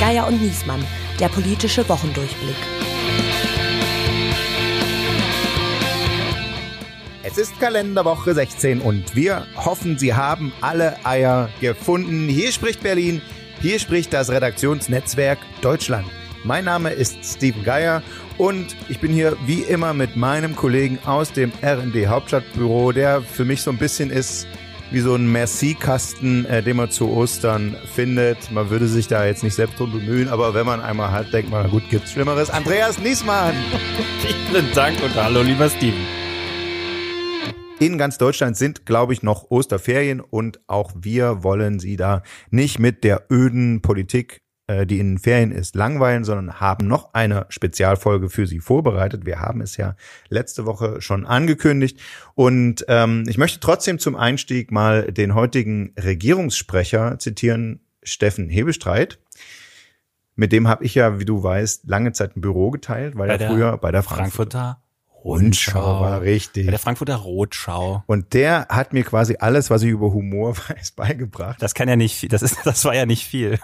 Geier und Niesmann, der politische Wochendurchblick. Es ist Kalenderwoche 16 und wir hoffen, Sie haben alle Eier gefunden. Hier spricht Berlin, hier spricht das Redaktionsnetzwerk Deutschland. Mein Name ist Steven Geier und ich bin hier wie immer mit meinem Kollegen aus dem RD Hauptstadtbüro, der für mich so ein bisschen ist wie so ein Merci-Kasten, äh, den man zu Ostern findet. Man würde sich da jetzt nicht selbst drum bemühen, aber wenn man einmal hat, denkt man, gut, gibt's Schlimmeres. Andreas Niesmann! Vielen Dank und hallo, lieber Steven. In ganz Deutschland sind, glaube ich, noch Osterferien und auch wir wollen Sie da nicht mit der öden Politik, die in den Ferien ist, langweilen, sondern haben noch eine Spezialfolge für Sie vorbereitet. Wir haben es ja letzte Woche schon angekündigt und ähm, ich möchte trotzdem zum Einstieg mal den heutigen Regierungssprecher zitieren, Steffen Hebestreit. Mit dem habe ich ja, wie du weißt, lange Zeit ein Büro geteilt, weil er früher bei der Frankfurter Frankfurter Rundschau war richtig. Bei der Frankfurter Rotschau. Und der hat mir quasi alles, was ich über Humor weiß, beigebracht. Das kann ja nicht viel, das ist, das war ja nicht viel.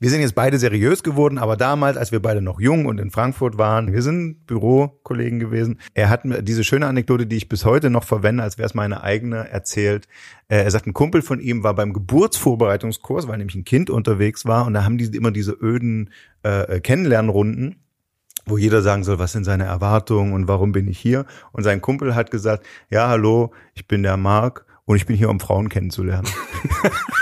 Wir sind jetzt beide seriös geworden, aber damals, als wir beide noch jung und in Frankfurt waren, wir sind Bürokollegen gewesen. Er hat mir diese schöne Anekdote, die ich bis heute noch verwende, als wäre es meine eigene, erzählt. Äh, Er sagt, ein Kumpel von ihm war beim Geburtsvorbereitungskurs, weil nämlich ein Kind unterwegs war und da haben die immer diese öden äh, Kennenlernrunden wo jeder sagen soll, was sind seine Erwartungen und warum bin ich hier. Und sein Kumpel hat gesagt, ja, hallo, ich bin der Marc und ich bin hier, um Frauen kennenzulernen.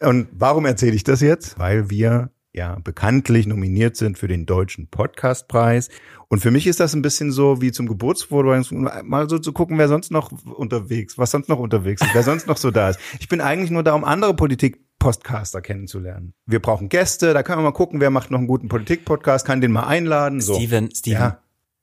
und, warum erzähle ich das jetzt? Weil wir ja bekanntlich nominiert sind für den Deutschen Podcastpreis. Und für mich ist das ein bisschen so wie zum Geburtsvorbereitung, mal so zu gucken, wer sonst noch unterwegs, was sonst noch unterwegs ist, wer sonst noch so da ist. Ich bin eigentlich nur da, um andere Politik Podcaster kennenzulernen. Wir brauchen Gäste, da können wir mal gucken, wer macht noch einen guten Politik-Podcast, kann den mal einladen. So. Steven, Steven, Ja.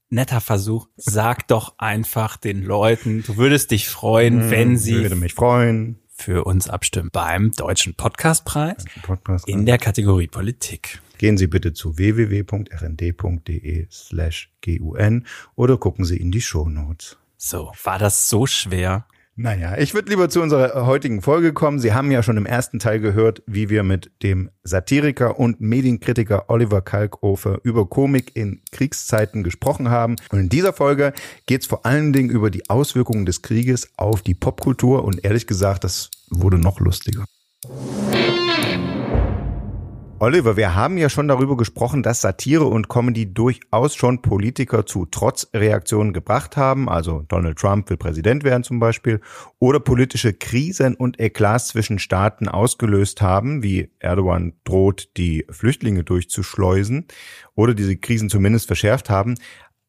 netter Versuch. Sag doch einfach den Leuten, du würdest dich freuen, wenn sie Hm, Würde mich freuen. Für uns abstimmen beim Deutschen Podcastpreis Podcast in der Kategorie Politik. Gehen Sie bitte zu www.rnd.de slash gun oder gucken Sie in die Shownotes. So, war das so schwer? Naja, ich würde lieber zu unserer heutigen Folge kommen. Sie haben ja schon im ersten Teil gehört, wie wir mit dem Satiriker und Medienkritiker Oliver Kalkofer über Komik in Kriegszeiten gesprochen haben. Und in dieser Folge geht es vor allen Dingen über die Auswirkungen des Krieges auf die Popkultur und ehrlich gesagt, das wurde noch lustiger. Oliver, wir haben ja schon darüber gesprochen, dass Satire und Comedy durchaus schon Politiker zu Trotzreaktionen gebracht haben. Also Donald Trump will Präsident werden zum Beispiel. Oder politische Krisen und Eklats zwischen Staaten ausgelöst haben, wie Erdogan droht, die Flüchtlinge durchzuschleusen. Oder diese Krisen zumindest verschärft haben.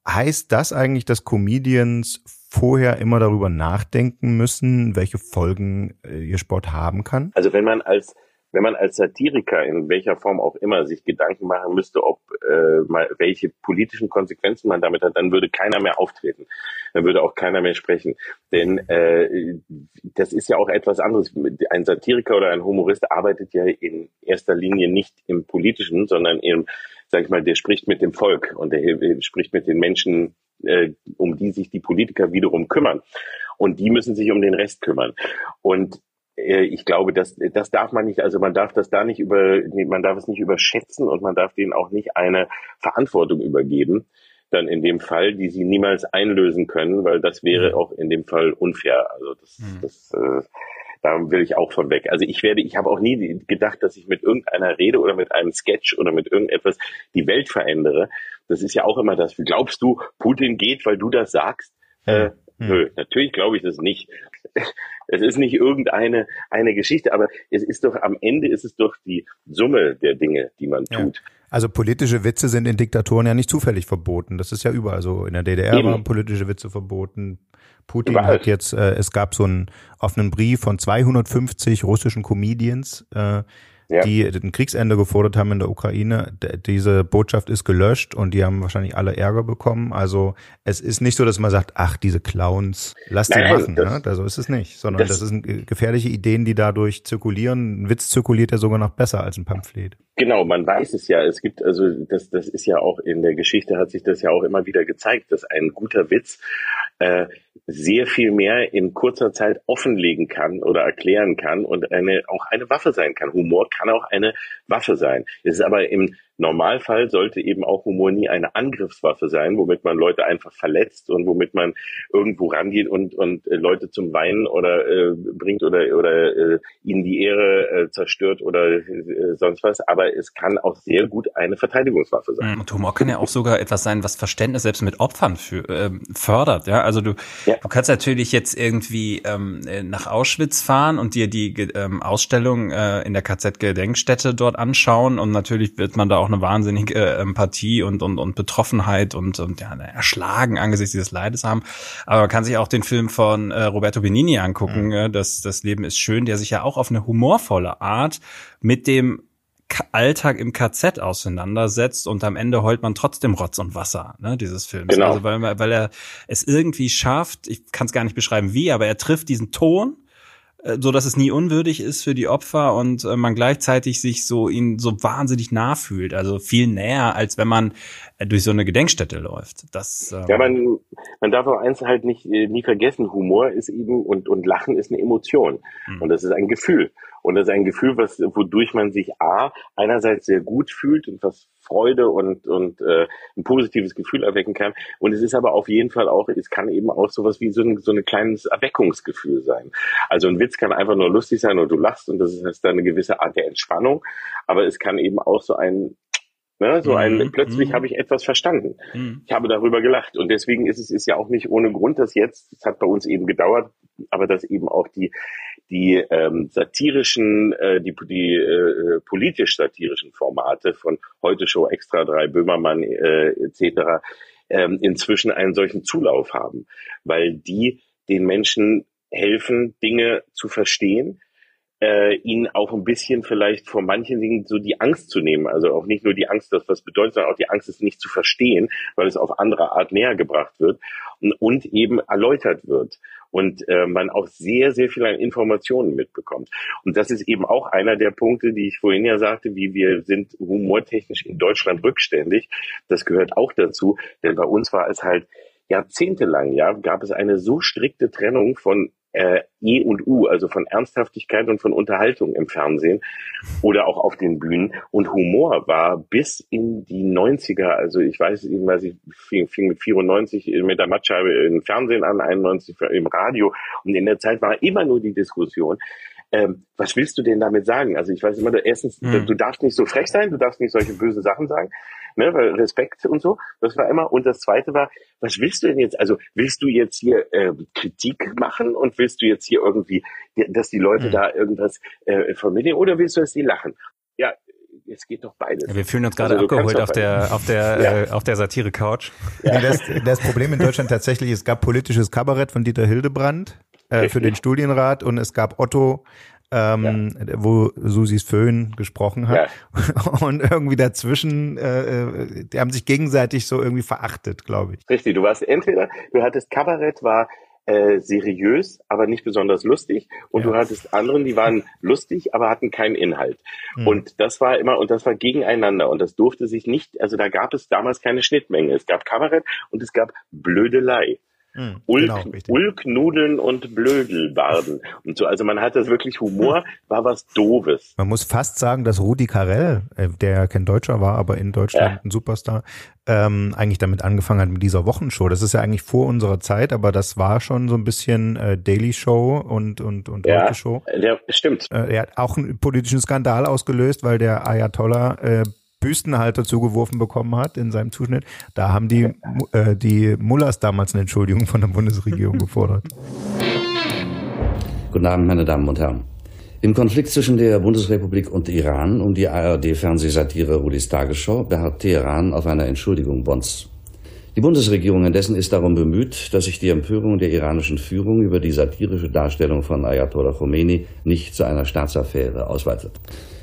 Heißt das eigentlich, dass Comedians vorher immer darüber nachdenken müssen, welche Folgen äh, ihr Sport haben kann? Also wenn man als wenn man als Satiriker in welcher Form auch immer sich Gedanken machen müsste, ob äh, mal welche politischen Konsequenzen man damit hat, dann würde keiner mehr auftreten, dann würde auch keiner mehr sprechen, denn äh, das ist ja auch etwas anderes. Ein Satiriker oder ein Humorist arbeitet ja in erster Linie nicht im Politischen, sondern im, sag ich mal, der spricht mit dem Volk und der spricht mit den Menschen, äh, um die sich die Politiker wiederum kümmern. Und die müssen sich um den Rest kümmern. Und ich glaube, das, das darf man nicht, also man darf das da nicht über, man darf es nicht überschätzen und man darf denen auch nicht eine Verantwortung übergeben, dann in dem Fall, die sie niemals einlösen können, weil das wäre auch in dem Fall unfair. Also das, das äh, da will ich auch von weg. Also ich werde, ich habe auch nie gedacht, dass ich mit irgendeiner Rede oder mit einem Sketch oder mit irgendetwas die Welt verändere. Das ist ja auch immer das. Glaubst du, Putin geht, weil du das sagst? Äh, Nö, natürlich glaube ich das nicht. Es ist nicht irgendeine eine Geschichte, aber es ist doch am Ende ist es doch die Summe der Dinge, die man Ja. tut. Also politische Witze sind in Diktaturen ja nicht zufällig verboten. Das ist ja überall so. In der DDR Eben. waren politische Witze verboten. Putin Überall. hat jetzt, äh, es gab so einen offenen Brief von 250 russischen Comedians, äh, Ja. die ein Kriegsende gefordert haben in der Ukraine. Diese Botschaft ist gelöscht und die haben wahrscheinlich alle Ärger bekommen. Also es ist nicht so, dass man sagt, ach, diese Clowns, lass die Nein, machen. das- ne? Also ist es nicht, sondern das, das- sind äh, gefährliche Ideen, die dadurch zirkulieren. Ein Witz zirkuliert ja sogar noch besser als ein Pamphlet. Genau, man weiß es ja. Es gibt also das, das ist ja auch in der Geschichte hat sich das ja auch immer wieder gezeigt, dass ein guter Witz äh, sehr viel mehr in kurzer Zeit offenlegen kann oder erklären kann und eine, auch eine Waffe sein kann. Humor kann auch eine Waffe sein. Es ist aber im Normalfall sollte eben auch Humor nie eine Angriffswaffe sein, womit man Leute einfach verletzt und womit man irgendwo rangeht und, und äh, Leute zum Weinen oder äh, bringt oder, oder äh, ihnen die Ehre äh, zerstört oder äh, sonst was. Aber es kann auch sehr gut eine Verteidigungswaffe sein. Und Humor kann ja auch sogar etwas sein, was Verständnis selbst mit Opfern für, äh, fördert. Ja, also du, ja. du kannst natürlich jetzt irgendwie ähm, nach Auschwitz fahren und dir die ähm, Ausstellung äh, in der KZ-Gedenkstätte dort anschauen und natürlich wird man da auch eine wahnsinnige äh, Empathie und, und, und Betroffenheit und, und ja, erschlagen angesichts dieses Leides haben. Aber man kann sich auch den Film von äh, Roberto Benini angucken, mhm. äh, das, das Leben ist schön, der sich ja auch auf eine humorvolle Art mit dem Alltag im KZ auseinandersetzt und am Ende heult man trotzdem Rotz und Wasser, ne, dieses Films. Genau. Also weil, weil er es irgendwie schafft, ich kann es gar nicht beschreiben wie, aber er trifft diesen Ton so dass es nie unwürdig ist für die Opfer und äh, man gleichzeitig sich so ihnen so wahnsinnig nah fühlt, also viel näher, als wenn man äh, durch so eine Gedenkstätte läuft. Das, ähm ja, man, man darf auch eins halt nicht nie vergessen, Humor ist eben und, und Lachen ist eine Emotion mhm. und das ist ein Gefühl. Und das ist ein Gefühl, was, wodurch man sich A, einerseits sehr gut fühlt und was Freude und, und äh, ein positives Gefühl erwecken kann. Und es ist aber auf jeden Fall auch, es kann eben auch sowas wie so ein, so ein kleines Erweckungsgefühl sein. Also ein Witz kann einfach nur lustig sein und du lachst und das ist dann eine gewisse Art der Entspannung. Aber es kann eben auch so ein Ne, so ein, mhm. plötzlich mhm. habe ich etwas verstanden. Mhm. Ich habe darüber gelacht. Und deswegen ist es ist ja auch nicht ohne Grund, dass jetzt, es hat bei uns eben gedauert, aber dass eben auch die, die ähm, satirischen, äh, die, die äh, politisch-satirischen Formate von Heute Show, Extra 3, Böhmermann äh, etc. Ähm, inzwischen einen solchen Zulauf haben, weil die den Menschen helfen, Dinge zu verstehen, äh, ihnen auch ein bisschen vielleicht vor manchen Dingen so die Angst zu nehmen. Also auch nicht nur die Angst, dass was bedeutet, sondern auch die Angst, es nicht zu verstehen, weil es auf andere Art näher gebracht wird und, und eben erläutert wird und äh, man auch sehr, sehr viel an Informationen mitbekommt. Und das ist eben auch einer der Punkte, die ich vorhin ja sagte, wie wir sind humortechnisch in Deutschland rückständig. Das gehört auch dazu, denn bei uns war es halt jahrzehntelang, ja, gab es eine so strikte Trennung von äh, E und U, also von Ernsthaftigkeit und von Unterhaltung im Fernsehen oder auch auf den Bühnen. Und Humor war bis in die 90er, also ich weiß, ich, weiß, ich fing, fing mit 94 mit der Mattscheibe im Fernsehen an, 91 im Radio. Und in der Zeit war immer nur die Diskussion, ähm, was willst du denn damit sagen? Also ich weiß immer, erstens, hm. du darfst nicht so frech sein, du darfst nicht solche böse Sachen sagen, ne, weil Respekt und so, das war immer. Und das Zweite war, was willst du denn jetzt? Also willst du jetzt hier äh, Kritik machen und willst du jetzt hier irgendwie, dass die Leute hm. da irgendwas äh, vermitteln oder willst du, dass die lachen? Ja, es geht doch beides. Ja, wir fühlen uns gerade also, abgeholt auf der, auf der, ja. äh, auf der Satire-Couch. Ja. Das, das Problem in Deutschland tatsächlich, es gab politisches Kabarett von Dieter Hildebrand äh, für den Studienrat und es gab Otto, ähm, ja. wo Susis Föhn gesprochen hat. Ja. Und irgendwie dazwischen, äh, äh, die haben sich gegenseitig so irgendwie verachtet, glaube ich. Richtig, du warst entweder, du hattest Kabarett, war äh, seriös, aber nicht besonders lustig. Und ja. du hattest anderen, die waren lustig, aber hatten keinen Inhalt. Mhm. Und das war immer, und das war gegeneinander. Und das durfte sich nicht, also da gab es damals keine Schnittmenge. Es gab Kabarett und es gab Blödelei. Mhm, Ulk, genau, Ulknudeln und Blödelbarden und so. Also man hat das wirklich Humor, war was Doofes. Man muss fast sagen, dass Rudi Carell, äh, der kein Deutscher war, aber in Deutschland ja. ein Superstar, ähm, eigentlich damit angefangen hat mit dieser Wochenshow. Das ist ja eigentlich vor unserer Zeit, aber das war schon so ein bisschen äh, Daily Show und und und ja, Heute Show. Ja, stimmt. Äh, er hat auch einen politischen Skandal ausgelöst, weil der Ayatollah äh, Büstenhalter zugeworfen bekommen hat in seinem Zuschnitt. Da haben die, äh, die Mullers damals eine Entschuldigung von der Bundesregierung gefordert. Guten Abend, meine Damen und Herren. Im Konflikt zwischen der Bundesrepublik und Iran um die ARD-Fernsehsatire Rudis Tagesschau beharrt Teheran auf einer Entschuldigung Bonds. Die Bundesregierung indessen ist darum bemüht, dass sich die Empörung der iranischen Führung über die satirische Darstellung von Ayatollah Khomeini nicht zu einer Staatsaffäre ausweitet.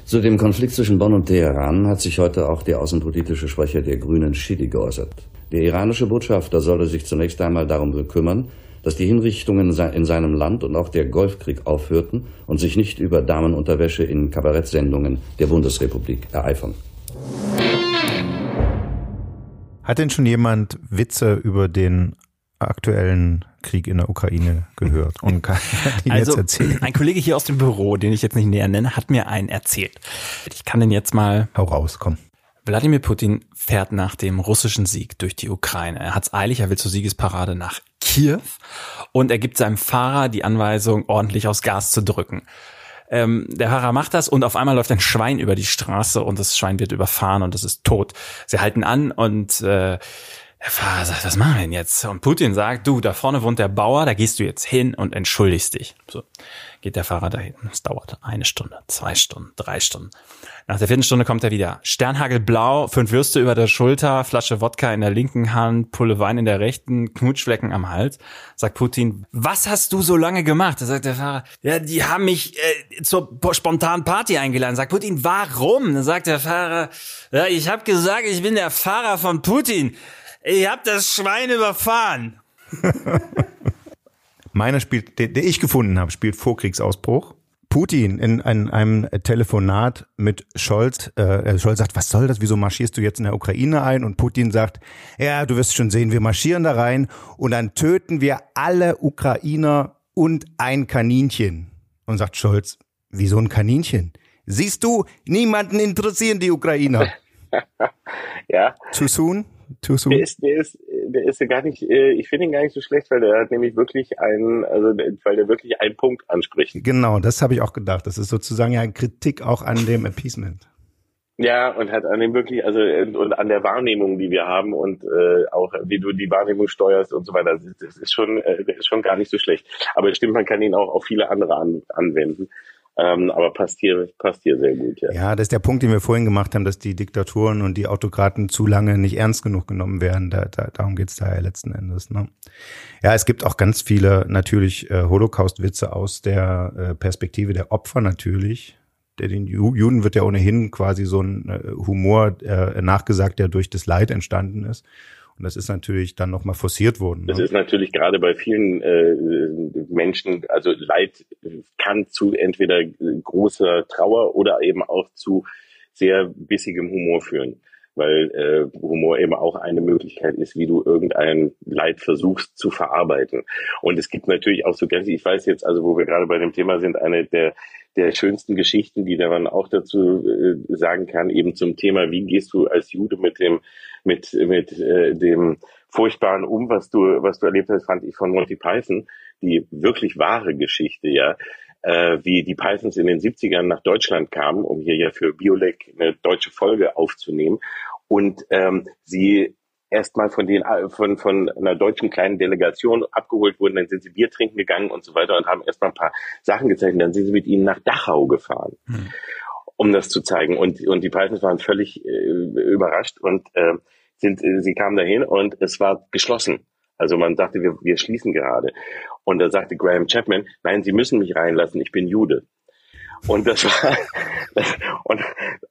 Zu dem Konflikt zwischen Bonn und Teheran hat sich heute auch der außenpolitische Sprecher der Grünen Schidi geäußert. Der iranische Botschafter solle sich zunächst einmal darum kümmern, dass die Hinrichtungen in seinem Land und auch der Golfkrieg aufhörten und sich nicht über Damenunterwäsche in Kabarettsendungen der Bundesrepublik ereifern. Hat denn schon jemand Witze über den aktuellen Krieg in der Ukraine gehört und kann ihn also, jetzt erzählen. Ein Kollege hier aus dem Büro, den ich jetzt nicht näher nenne, hat mir einen erzählt. Ich kann den jetzt mal. Hau raus, komm. Wladimir Putin fährt nach dem russischen Sieg durch die Ukraine. Er hat's eilig, er will zur Siegesparade nach Kiew und er gibt seinem Fahrer die Anweisung, ordentlich aufs Gas zu drücken. Ähm, der Fahrer macht das und auf einmal läuft ein Schwein über die Straße und das Schwein wird überfahren und es ist tot. Sie halten an und äh, der Fahrer sagt, was machen wir denn jetzt? Und Putin sagt, du, da vorne wohnt der Bauer, da gehst du jetzt hin und entschuldigst dich. So geht der Fahrer dahin. Es dauert eine Stunde, zwei Stunden, drei Stunden. Nach der vierten Stunde kommt er wieder. Sternhagelblau, fünf Würste über der Schulter, Flasche Wodka in der linken Hand, Pulle Wein in der rechten, Knutschflecken am Hals. Sagt Putin, was hast du so lange gemacht? Da sagt der Fahrer, ja, die haben mich äh, zur spontanen Party eingeladen. Sagt Putin, warum? Dann sagt der Fahrer, ja, ich habe gesagt, ich bin der Fahrer von Putin. Ich hab das Schwein überfahren. Meiner spielt, der, der ich gefunden habe, spielt Vorkriegsausbruch. Putin in, in einem Telefonat mit Scholz, äh, Scholz sagt, was soll das, wieso marschierst du jetzt in der Ukraine ein? Und Putin sagt, ja, du wirst schon sehen, wir marschieren da rein und dann töten wir alle Ukrainer und ein Kaninchen. Und sagt Scholz, wieso ein Kaninchen? Siehst du, niemanden interessieren die Ukrainer. ja. Too soon? Too soon? Der ist, der ist, der ist ja gar nicht, äh, ich finde ihn gar nicht so schlecht, weil der hat nämlich wirklich einen, also weil der wirklich einen Punkt anspricht. Genau, das habe ich auch gedacht. Das ist sozusagen ja Kritik auch an dem Appeasement. Ja, und hat an dem wirklich, also und an der Wahrnehmung, die wir haben und äh, auch wie du die Wahrnehmung steuerst und so weiter, das ist schon, äh, das ist schon gar nicht so schlecht. Aber es stimmt, man kann ihn auch auf viele andere an, anwenden. Ähm, aber passt hier, passt hier sehr gut, ja. Ja, das ist der Punkt, den wir vorhin gemacht haben, dass die Diktaturen und die Autokraten zu lange nicht ernst genug genommen werden. Da, da, darum geht's da ja letzten Endes. Ne? Ja, es gibt auch ganz viele natürlich äh, Holocaust-Witze aus der äh, Perspektive der Opfer natürlich. Der, den Juden wird ja ohnehin quasi so ein äh, Humor äh, nachgesagt, der durch das Leid entstanden ist. Und das ist natürlich dann nochmal forciert worden. Ne? Das ist natürlich gerade bei vielen äh, Menschen, also Leid kann zu entweder großer Trauer oder eben auch zu sehr bissigem Humor führen weil äh, Humor eben auch eine Möglichkeit ist, wie du irgendein Leid versuchst zu verarbeiten. Und es gibt natürlich auch so ganz, ich weiß jetzt, also wo wir gerade bei dem Thema sind, eine der der schönsten Geschichten, die man auch dazu äh, sagen kann, eben zum Thema, wie gehst du als Jude mit dem mit mit äh, dem furchtbaren um, was du was du erlebt hast, fand ich von Monty Python die wirklich wahre Geschichte, ja, äh, wie die Pythons in den 70ern nach Deutschland kamen, um hier ja für Biolek eine deutsche Folge aufzunehmen und ähm, sie erstmal von den von von einer deutschen kleinen Delegation abgeholt wurden, dann sind sie Bier trinken gegangen und so weiter und haben erstmal ein paar Sachen gezeigt. Dann sind sie mit ihnen nach Dachau gefahren, hm. um das zu zeigen. Und und die Pythons waren völlig äh, überrascht und äh, sind äh, sie kamen dahin und es war geschlossen. Also man dachte, wir, wir schließen gerade. Und da sagte Graham Chapman, nein, Sie müssen mich reinlassen, ich bin Jude. Und das war, und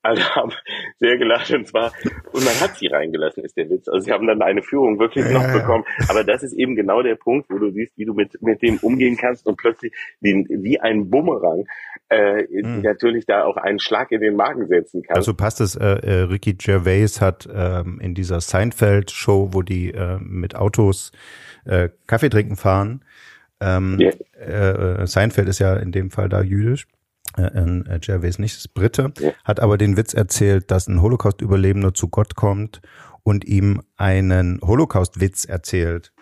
alle haben sehr gelacht und zwar, und man hat sie reingelassen, ist der Witz. Also sie haben dann eine Führung wirklich noch ja, bekommen. Aber das ist eben genau der Punkt, wo du siehst, wie du mit, mit dem umgehen kannst und plötzlich den, wie ein Bumerang äh, mhm. natürlich da auch einen Schlag in den Magen setzen kannst. Also passt es, äh, äh, Ricky Gervais hat ähm, in dieser Seinfeld-Show, wo die äh, mit Autos äh, Kaffee trinken fahren, ähm, yeah. äh, Seinfeld ist ja in dem Fall da jüdisch äh, äh, Gervais nicht, ist Brite, ja. hat aber den Witz erzählt, dass ein Holocaust-Überlebender zu Gott kommt und ihm einen Holocaust-Witz erzählt.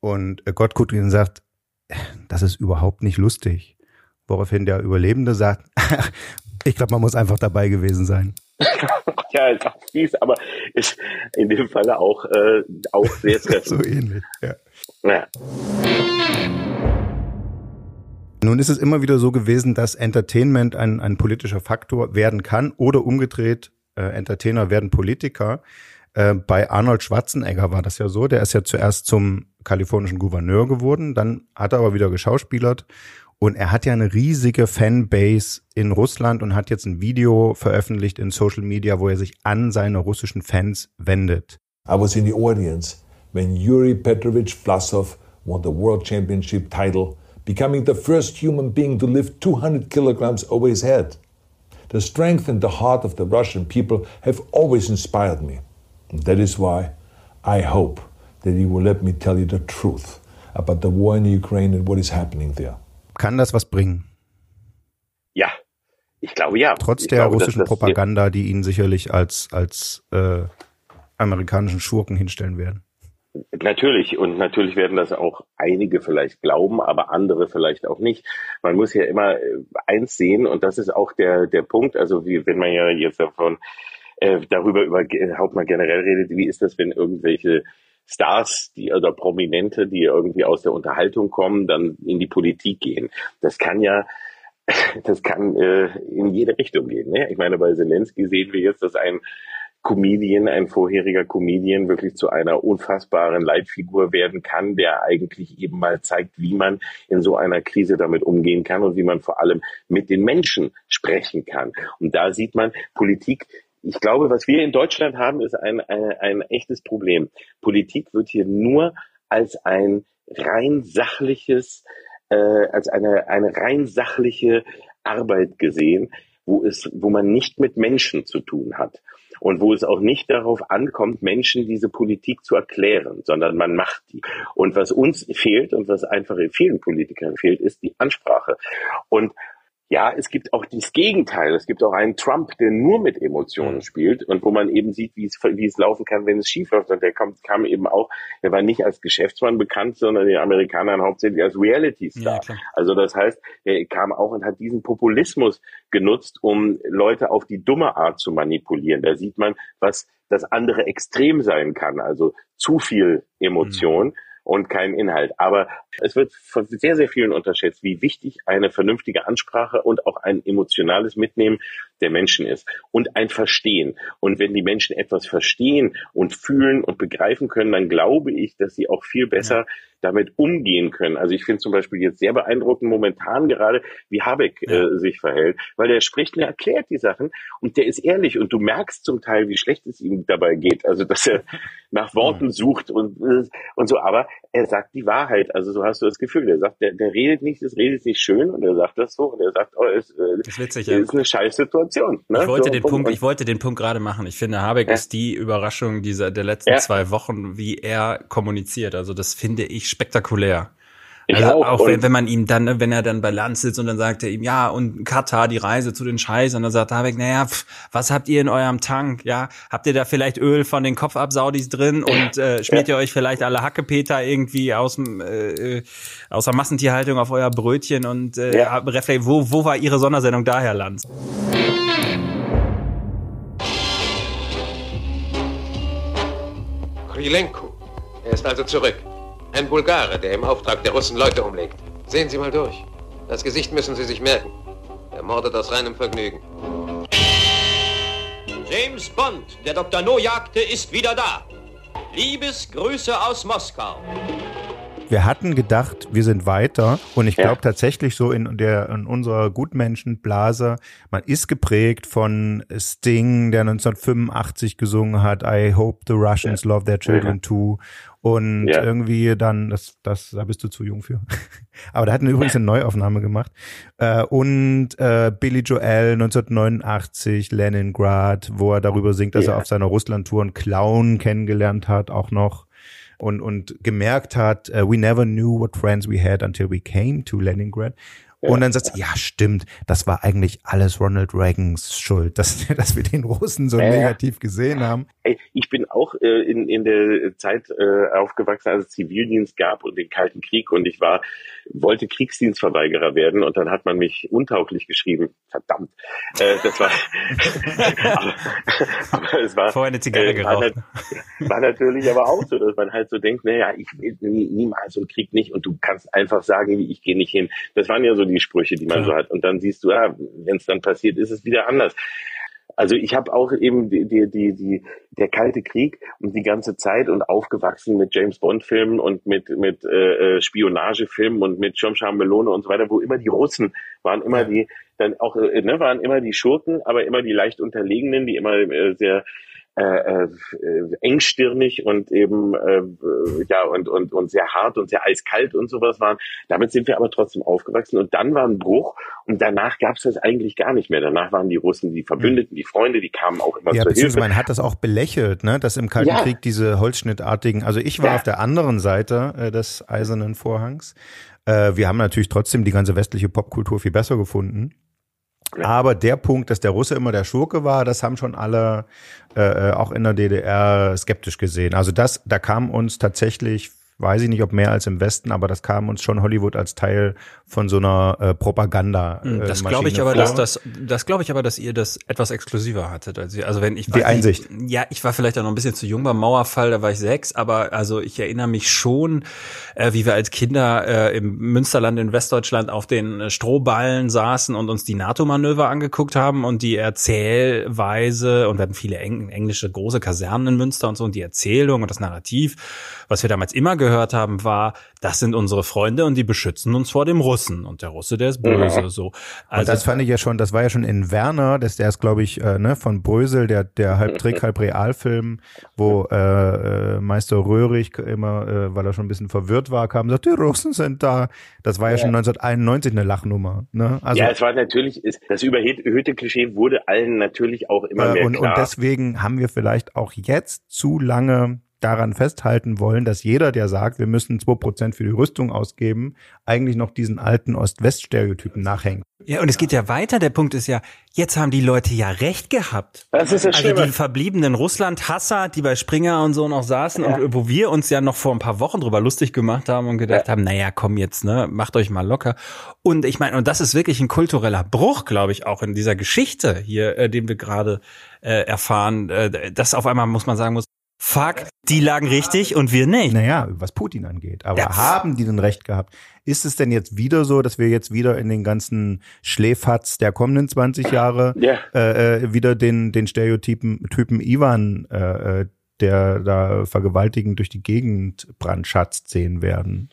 Und äh, Gott guckt ihn und sagt, das ist überhaupt nicht lustig. Woraufhin der Überlebende sagt, ich glaube, man muss einfach dabei gewesen sein. ja, ist auch fies, aber ist in dem Falle auch, äh, auch sehr treffend. so ähnlich, ja. ja. Nun ist es immer wieder so gewesen, dass Entertainment ein, ein politischer Faktor werden kann oder umgedreht, äh, Entertainer werden Politiker. Äh, bei Arnold Schwarzenegger war das ja so, der ist ja zuerst zum kalifornischen Gouverneur geworden, dann hat er aber wieder geschauspielert und er hat ja eine riesige Fanbase in Russland und hat jetzt ein Video veröffentlicht in Social Media, wo er sich an seine russischen Fans wendet. I was in the audience when Yuri Petrovich Vlasov won the World Championship title becoming the first human being to lift 200 kilograms over his head. The strength and the heart of the Russian people have always inspired me. And that is why I hope that he will let me tell you the truth about the war in Ukraine and what is happening there. Kann das was bringen? Ja, ich glaube ja. Trotz ich der glaube, russischen Propaganda, die ihn sicherlich als, als äh, amerikanischen Schurken hinstellen werden. Natürlich, und natürlich werden das auch einige vielleicht glauben, aber andere vielleicht auch nicht. Man muss ja immer äh, eins sehen, und das ist auch der, der Punkt, also wie, wenn man ja jetzt davon äh, darüber über ge- Hauptmann generell redet, wie ist das, wenn irgendwelche Stars die, oder Prominente, die irgendwie aus der Unterhaltung kommen, dann in die Politik gehen. Das kann ja das kann äh, in jede Richtung gehen. Ne? Ich meine, bei Zelensky sehen wir jetzt, dass ein Comedian, ein vorheriger Comedian wirklich zu einer unfassbaren Leitfigur werden kann, der eigentlich eben mal zeigt, wie man in so einer Krise damit umgehen kann und wie man vor allem mit den Menschen sprechen kann. Und da sieht man, Politik ich glaube, was wir in Deutschland haben, ist ein, ein, ein echtes Problem. Politik wird hier nur als ein rein sachliches, äh, als eine, eine rein sachliche Arbeit gesehen, wo es, wo man nicht mit Menschen zu tun hat und wo es auch nicht darauf ankommt, Menschen diese Politik zu erklären, sondern man macht die. Und was uns fehlt und was einfach in vielen Politikern fehlt, ist die Ansprache. Und ja, es gibt auch das Gegenteil. Es gibt auch einen Trump, der nur mit Emotionen spielt und wo man eben sieht, wie es, wie es laufen kann, wenn es schief läuft. Und der kommt, kam eben auch, der war nicht als Geschäftsmann bekannt, sondern den Amerikanern hauptsächlich als Reality-Star. Ja, also das heißt, er kam auch und hat diesen Populismus genutzt, um Leute auf die dumme Art zu manipulieren. Da sieht man, was das andere extrem sein kann. Also zu viel Emotion und kein Inhalt. Aber es wird von sehr, sehr vielen unterschätzt, wie wichtig eine vernünftige Ansprache und auch ein emotionales Mitnehmen der Menschen ist und ein Verstehen. Und wenn die Menschen etwas verstehen und fühlen und begreifen können, dann glaube ich, dass sie auch viel besser damit umgehen können. Also ich finde zum Beispiel jetzt sehr beeindruckend momentan gerade, wie Habeck äh, sich verhält, weil der spricht und er erklärt die Sachen und der ist ehrlich und du merkst zum Teil, wie schlecht es ihm dabei geht. Also dass er nach Worten sucht und, äh, und so, aber er sagt die Wahrheit. Also so hast du das Gefühl, der sagt, der, der redet nicht, das redet nicht schön und er sagt das so und er sagt, oh, es äh, Das ist witzig, ja. ist eine scheiß Situation. Ne? Ich wollte so, den Punkt, ich wollte den Punkt gerade machen. Ich finde, Habeck Ja. ist die Überraschung dieser der letzten Ja. zwei Wochen, wie er kommuniziert. Also das finde ich spektakulär. Ich Also auch. auch, wenn, wenn man ihm dann, ne, wenn er dann bei Land sitzt und dann sagt er ihm, ja, und Katar, die Reise zu den Scheiß, und dann sagt Habeck, naja, pf, was habt ihr in eurem Tank? Ja, habt ihr da vielleicht Öl von den Kopfabsaudis drin und äh, schmiert ihr euch vielleicht alle Hackepeter irgendwie aus dem äh, äh, aus der Massentierhaltung auf euer Brötchen und äh, Ja. wo, wo war ihre Sondersendung da, Herr Lanz? Krylenko. Er ist also zurück. Ein Bulgare, der im Auftrag der Russen Leute umlegt. Sehen Sie mal durch. Das Gesicht müssen Sie sich merken. Er mordet aus reinem Vergnügen. James Bond, der Dr. No jagte, ist wieder da. Liebesgrüße aus Moskau. Wir hatten gedacht, wir sind weiter und ich Ja. glaube tatsächlich so in der in unserer Gutmenschenblase, man ist geprägt von Sting, der 1985 gesungen hat, I hope the Russians love their children too und Ja. irgendwie dann das das da bist du zu jung für. Aber da hatten wir übrigens eine Neuaufnahme gemacht äh, und äh, Billy Joel 1989 Leningrad, wo er darüber singt, dass Ja. er auf seiner Russland-Tour einen Clown kennengelernt hat, auch noch und, und gemerkt hat, uh, we never knew what friends we had until we came to Leningrad. Und dann sagt sie, ja, stimmt, das war eigentlich alles Ronald Reagans Schuld, dass, dass wir den Russen so ja. negativ gesehen haben. Ich bin auch äh, in, in der Zeit äh, aufgewachsen, als es Zivildienst gab und den Kalten Krieg und ich war, wollte Kriegsdienstverweigerer werden und dann hat man mich untauglich geschrieben. Verdammt. Äh, das war, aber, aber es war, Vorher eine Zigarre äh, war, geraucht. nat- war natürlich aber auch so, dass man halt so denkt, naja, ich will nie, niemals einen Krieg nicht und du kannst einfach sagen, wie ich gehe nicht hin. Das waren ja so die Sprüche, die man Klar. so hat. Und dann siehst du, ja, wenn es dann passiert, ist es wieder anders. Also ich habe auch eben die, die, die, die, der Kalte Krieg und die ganze Zeit und aufgewachsen mit James Bond Filmen und mit mit äh, äh, Spionagefilmen und mit Jean Melone und so weiter, wo immer die Russen waren immer die dann auch äh, ne, waren immer die Schurken, aber immer die leicht unterlegenen, die immer äh, sehr äh, äh, engstirnig und eben äh, ja und und und sehr hart und sehr eiskalt und sowas waren. Damit sind wir aber trotzdem aufgewachsen und dann war ein Bruch und danach gab es das eigentlich gar nicht mehr. Danach waren die Russen die Verbündeten, die Freunde, die kamen auch immer ja, zur Hilfe. Man hat das auch belächelt, ne, dass im Kalten ja. Krieg diese Holzschnittartigen. Also ich war ja. auf der anderen Seite äh, des Eisernen Vorhangs. Äh, wir haben natürlich trotzdem die ganze westliche Popkultur viel besser gefunden. Aber der Punkt, dass der Russe immer der Schurke war, das haben schon alle äh, äh auch in der DDR skeptisch gesehen. Also das, da kam uns tatsächlich weiß ich nicht, ob mehr als im Westen, aber das kam uns schon Hollywood als Teil von so einer äh, Propaganda. Hm, äh, das glaube ich aber, vor. dass das, das glaube ich aber, dass ihr das etwas exklusiver hattet. Also, also wenn ich die Einsicht. Nicht, ja, ich war vielleicht auch noch ein bisschen zu jung beim Mauerfall, da war ich sechs, aber also ich erinnere mich schon, äh, wie wir als Kinder äh, im Münsterland in Westdeutschland auf den äh, Strohballen saßen und uns die NATO-Manöver angeguckt haben und die Erzählweise und wir hatten viele eng, englische große Kasernen in Münster und so und die Erzählung und das Narrativ, was wir damals immer gehört gehört haben, war, das sind unsere Freunde und die beschützen uns vor dem Russen. Und der Russe, der ist böse. Ja. So. Also, und das fand ich ja schon, das war ja schon in Werner, das, der ist, glaube ich, äh, ne, von Brösel, der, der halb Trick, halb Realfilm, wo äh, äh, Meister Röhrig immer, äh, weil er schon ein bisschen verwirrt war, kam und sagt, die Russen sind da. Das war ja, ja. schon 1991 eine Lachnummer. Ne? Also, ja, es war natürlich, das überhöhte Klischee wurde allen natürlich auch immer äh, mehr und, klar. Und deswegen haben wir vielleicht auch jetzt zu lange daran festhalten wollen, dass jeder, der sagt, wir müssen zwei Prozent für die Rüstung ausgeben, eigentlich noch diesen alten Ost-West-Stereotypen nachhängt. Ja, und es geht ja weiter. Der Punkt ist ja, jetzt haben die Leute ja recht gehabt. Das ist ja Also die verbliebenen Russland-Hasser, die bei Springer und so noch saßen ja. und wo wir uns ja noch vor ein paar Wochen drüber lustig gemacht haben und gedacht ja. haben, naja, komm jetzt, ne, macht euch mal locker. Und ich meine, und das ist wirklich ein kultureller Bruch, glaube ich, auch in dieser Geschichte hier, äh, den wir gerade äh, erfahren, äh, dass auf einmal, muss man sagen muss, fuck, die lagen richtig und wir nicht. Naja, was Putin angeht. Aber ja. haben die denn recht gehabt? Ist es denn jetzt wieder so, dass wir jetzt wieder in den ganzen Schläfatz der kommenden 20 Jahre ja. äh, äh, wieder den, den Stereotypen Typen Ivan, äh, äh, der da vergewaltigend durch die Gegend brandschatzt sehen werden?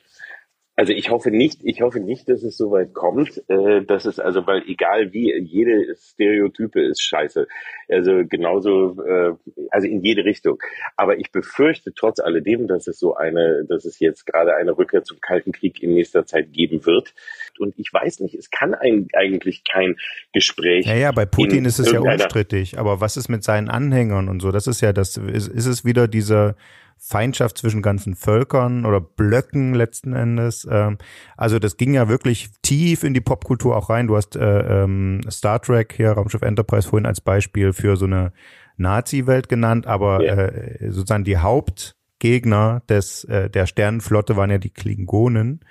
Also ich hoffe nicht, ich hoffe nicht, dass es so weit kommt, äh, dass es also, weil egal wie, jede Stereotype ist scheiße. Also genauso, äh, also in jede Richtung. Aber ich befürchte trotz alledem, dass es so eine, dass es jetzt gerade eine Rückkehr zum Kalten Krieg in nächster Zeit geben wird. Und ich weiß nicht, es kann ein, eigentlich kein Gespräch. Ja, ja, bei Putin ist es ja unstrittig. Aber was ist mit seinen Anhängern und so? Das ist ja das, ist, ist es wieder dieser, Feindschaft zwischen ganzen Völkern oder Blöcken letzten Endes. Ähm, also das ging ja wirklich tief in die Popkultur auch rein. Du hast äh, ähm, Star Trek hier, Raumschiff Enterprise vorhin als Beispiel für so eine Nazi-Welt genannt, aber ja. äh, sozusagen die Hauptgegner des äh, der Sternenflotte waren ja die Klingonen.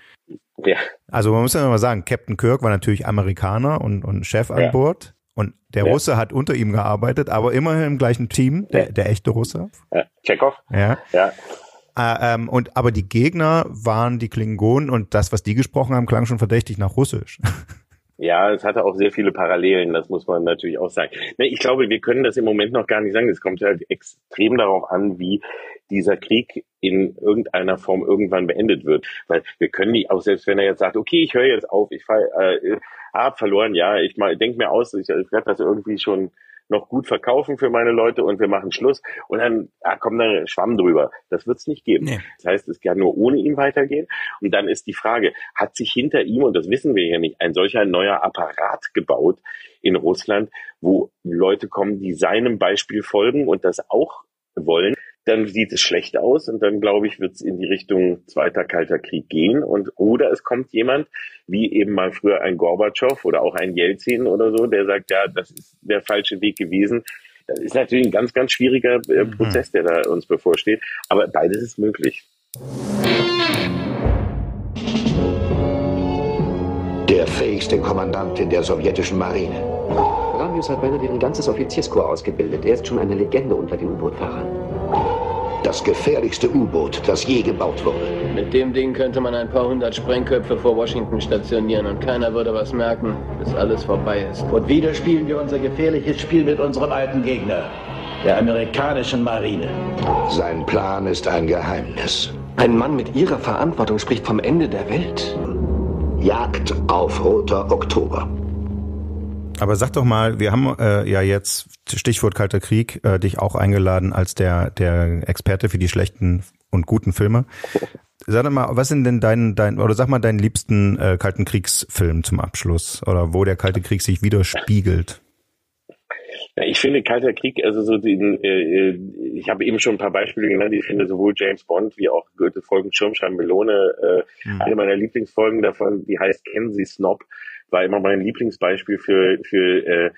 Ja. Also man muss ja mal sagen, Captain Kirk war natürlich Amerikaner und, und Chef an ja. Bord. Und der ja. Russe hat unter ihm gearbeitet, aber immerhin im gleichen Team, der, der echte Russe. Ja. Chekhov. Ja. ja. Äh, ähm, und aber die Gegner waren die Klingonen und das, was die gesprochen haben, klang schon verdächtig nach Russisch. Ja, es hatte auch sehr viele Parallelen, das muss man natürlich auch sagen. Ich glaube, wir können das im Moment noch gar nicht sagen. Es kommt halt extrem darauf an, wie dieser Krieg in irgendeiner Form irgendwann beendet wird. Weil wir können nicht, auch selbst wenn er jetzt sagt, okay, ich höre jetzt auf, ich fall, äh, hab verloren, ja, ich denke mir aus, ich, ich werde das irgendwie schon noch gut verkaufen für meine Leute und wir machen Schluss und dann ah, kommt da Schwamm drüber. Das wird es nicht geben. Nee. Das heißt, es kann nur ohne ihn weitergehen. Und dann ist die Frage, hat sich hinter ihm, und das wissen wir ja nicht, ein solcher neuer Apparat gebaut in Russland, wo Leute kommen, die seinem Beispiel folgen und das auch wollen, dann sieht es schlecht aus und dann glaube ich, wird es in die Richtung Zweiter Kalter Krieg gehen und oder es kommt jemand, wie eben mal früher ein Gorbatschow oder auch ein Jelzin oder so, der sagt, ja, das ist der falsche Weg gewesen. Das ist natürlich ein ganz, ganz schwieriger äh, mhm. Prozess, der da uns bevorsteht, aber beides ist möglich. Der fähigste Kommandant in der sowjetischen Marine. Ramius hat beinahe deren ganzes Offizierskorps ausgebildet. Er ist schon eine Legende unter den U-Boot-Fahrern. Das gefährlichste U-Boot, das je gebaut wurde. Mit dem Ding könnte man ein paar hundert Sprengköpfe vor Washington stationieren und keiner würde was merken, bis alles vorbei ist. Und wieder spielen wir unser gefährliches Spiel mit unserem alten Gegner, der amerikanischen Marine. Sein Plan ist ein Geheimnis. Ein Mann mit Ihrer Verantwortung spricht vom Ende der Welt. Jagd auf Roter Oktober. Aber sag doch mal, wir haben äh, ja jetzt Stichwort Kalter Krieg äh, dich auch eingeladen als der der Experte für die schlechten und guten Filme. Sag doch mal, was sind denn dein dein oder sag mal deinen liebsten äh, Kalten Kriegsfilm zum Abschluss oder wo der Kalte Krieg sich widerspiegelt? Ja, ich finde Kalter Krieg, also so den, äh, äh, ich habe eben schon ein paar Beispiele genannt, ich finde sowohl James Bond wie auch Goethe Folgen Schirmschein Melone, äh, mhm. eine meiner Lieblingsfolgen davon, die heißt Kennen Sie Snob, war immer mein Lieblingsbeispiel für, für äh,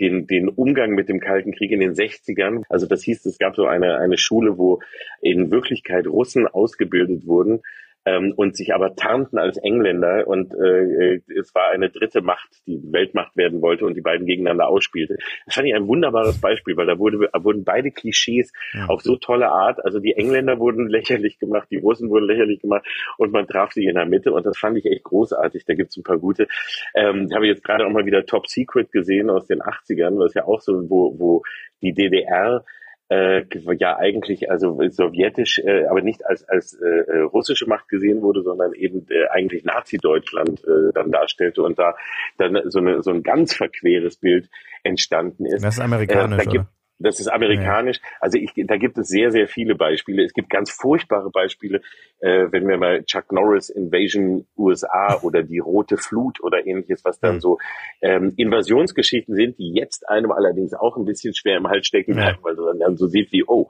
den, den Umgang mit dem Kalten Krieg in den 60ern. Also das hieß, es gab so eine, eine Schule, wo in Wirklichkeit Russen ausgebildet wurden, ähm, und sich aber tarnten als Engländer und äh, es war eine dritte Macht, die Weltmacht werden wollte und die beiden gegeneinander ausspielte. Das fand ich ein wunderbares Beispiel, weil da wurde, wurden beide Klischees ja. auf so tolle Art, also die Engländer wurden lächerlich gemacht, die Russen wurden lächerlich gemacht und man traf sie in der Mitte und das fand ich echt großartig. Da gibt's ein paar gute. Ähm, habe ich jetzt gerade auch mal wieder Top Secret gesehen aus den 80ern, was ja auch so, wo, wo die DDR äh, ja eigentlich also sowjetisch, äh, aber nicht als als äh, äh, russische Macht gesehen wurde, sondern eben äh, eigentlich Nazi-Deutschland äh, dann darstellte und da dann so eine so ein ganz verqueres Bild entstanden ist. Das ist amerikanisch. Äh, das ist amerikanisch. Ja. Also ich, da gibt es sehr, sehr viele Beispiele. Es gibt ganz furchtbare Beispiele, äh, wenn wir mal Chuck Norris Invasion USA oder die Rote Flut oder ähnliches, was dann mhm. so ähm, Invasionsgeschichten sind, die jetzt einem allerdings auch ein bisschen schwer im Hals stecken bleiben, ja. weil man dann so sieht wie, oh,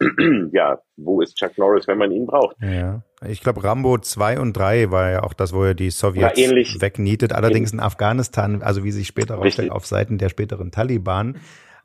ja, wo ist Chuck Norris, wenn man ihn braucht? Ja. Ich glaube, Rambo 2 und 3 war ja auch das, wo er die Sowjets wegnietet. Allerdings in Afghanistan, also wie sich später rausstellt, auf Seiten der späteren Taliban.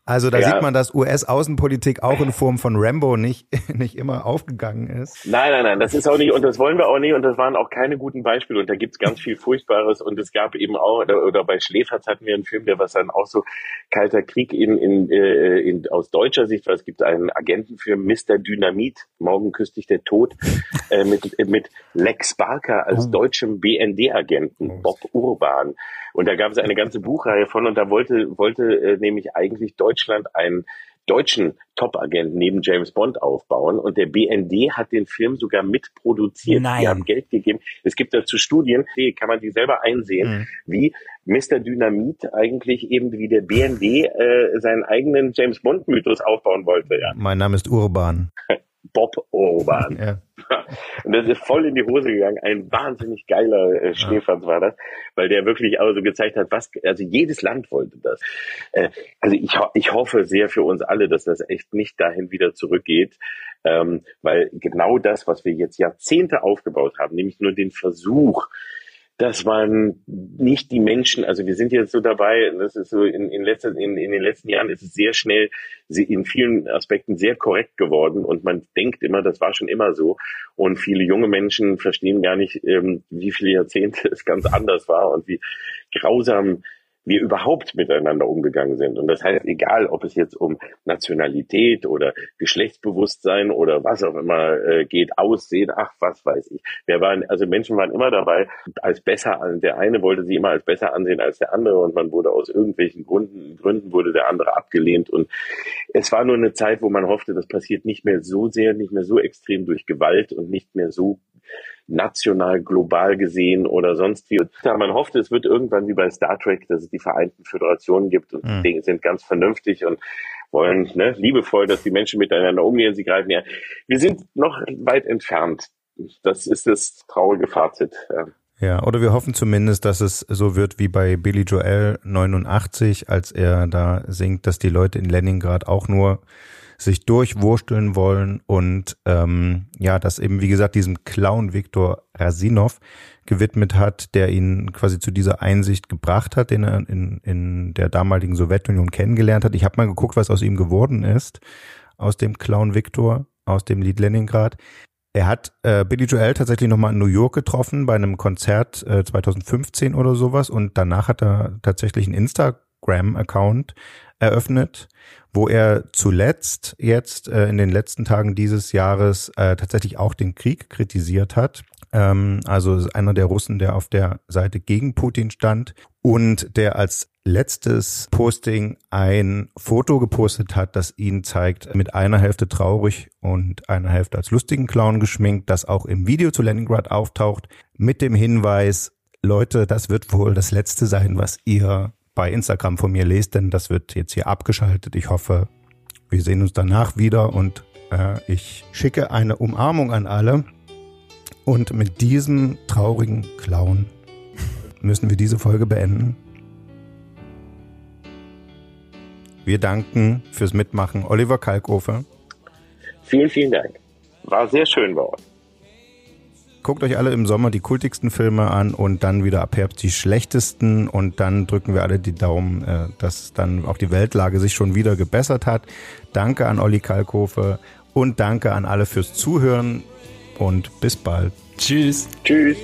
Also da ja. sieht man, dass US-Außenpolitik auch in Form von Rambo nicht, nicht immer aufgegangen ist. Nein, nein, nein, das ist auch nicht und das wollen wir auch nicht und das waren auch keine guten Beispiele und da gibt's ganz viel Furchtbares und es gab eben auch, oder, oder bei Schläferz hatten wir einen Film, der was dann auch so kalter Krieg in, in, äh, in, aus deutscher Sicht, weil es gibt einen Agentenfilm, Mr. Dynamit, morgen küsst dich der Tod, äh, mit, mit Lex Barker als oh. deutschem BND-Agenten, oh. Bob Urban. Und da gab es eine ganze Buchreihe von und da wollte, wollte äh, nämlich eigentlich Deutschland einen deutschen Top-Agent neben James Bond aufbauen und der BND hat den Film sogar mitproduziert. Nein. Die haben Geld gegeben. Es gibt dazu Studien, kann man die selber einsehen, mhm. wie Mr. Dynamit eigentlich eben wie der BND äh, seinen eigenen James Bond-Mythos aufbauen wollte. Ja. Mein Name ist Urban. Bob Orban. Ja. Und das ist voll in die Hose gegangen. Ein wahnsinnig geiler äh, Schneefanz war das, weil der wirklich also gezeigt hat, was, also jedes Land wollte das. Äh, also ich, ich hoffe sehr für uns alle, dass das echt nicht dahin wieder zurückgeht, ähm, weil genau das, was wir jetzt Jahrzehnte aufgebaut haben, nämlich nur den Versuch, das waren nicht die Menschen, also wir sind jetzt so dabei, das ist so in, in, letzter, in, in den letzten Jahren ist es sehr schnell in vielen Aspekten sehr korrekt geworden und man denkt immer, das war schon immer so. Und viele junge Menschen verstehen gar nicht, ähm, wie viele Jahrzehnte es ganz anders war und wie grausam wir überhaupt miteinander umgegangen sind. Und das heißt, egal, ob es jetzt um Nationalität oder Geschlechtsbewusstsein oder was auch immer äh, geht, Aussehen, ach, was weiß ich. Wir waren, also Menschen waren immer dabei, als besser, der eine wollte sie immer als besser ansehen als der andere und man wurde aus irgendwelchen Gründen, Gründen wurde der andere abgelehnt. Und es war nur eine Zeit, wo man hoffte, das passiert nicht mehr so sehr, nicht mehr so extrem durch Gewalt und nicht mehr so national, global gesehen oder sonst wie. Und man hofft, es wird irgendwann wie bei Star Trek, dass es die Vereinten Föderationen gibt und mhm. die sind ganz vernünftig und wollen ne, liebevoll, dass die Menschen miteinander umgehen, sie greifen ja. Wir sind noch weit entfernt. Das ist das traurige Fazit. Ja. Ja, oder wir hoffen zumindest, dass es so wird wie bei Billy Joel 89, als er da singt, dass die Leute in Leningrad auch nur sich durchwursteln wollen und ähm, ja, das eben, wie gesagt, diesem Clown Viktor Rasinov gewidmet hat, der ihn quasi zu dieser Einsicht gebracht hat, den er in, in der damaligen Sowjetunion kennengelernt hat. Ich habe mal geguckt, was aus ihm geworden ist, aus dem Clown Viktor, aus dem Lied Leningrad. Er hat äh, Billy Joel tatsächlich nochmal in New York getroffen bei einem Konzert äh, 2015 oder sowas und danach hat er tatsächlich einen Instagram-Account eröffnet, wo er zuletzt jetzt äh, in den letzten Tagen dieses Jahres äh, tatsächlich auch den Krieg kritisiert hat. Ähm, also einer der Russen, der auf der Seite gegen Putin stand und der als letztes Posting ein Foto gepostet hat, das ihn zeigt mit einer Hälfte traurig und einer Hälfte als lustigen Clown geschminkt, das auch im Video zu Leningrad auftaucht, mit dem Hinweis, Leute, das wird wohl das letzte sein, was ihr bei Instagram von mir lest, denn das wird jetzt hier abgeschaltet. Ich hoffe, wir sehen uns danach wieder und äh, ich schicke eine Umarmung an alle. Und mit diesem traurigen Clown müssen wir diese Folge beenden. Wir danken fürs Mitmachen Oliver Kalkofe. Vielen, vielen Dank. War sehr schön bei euch. Guckt euch alle im Sommer die kultigsten Filme an und dann wieder ab Herbst die schlechtesten und dann drücken wir alle die Daumen, äh, dass dann auch die Weltlage sich schon wieder gebessert hat. Danke an Olli Kalkofe und danke an alle fürs Zuhören und bis bald. Tschüss. Tschüss.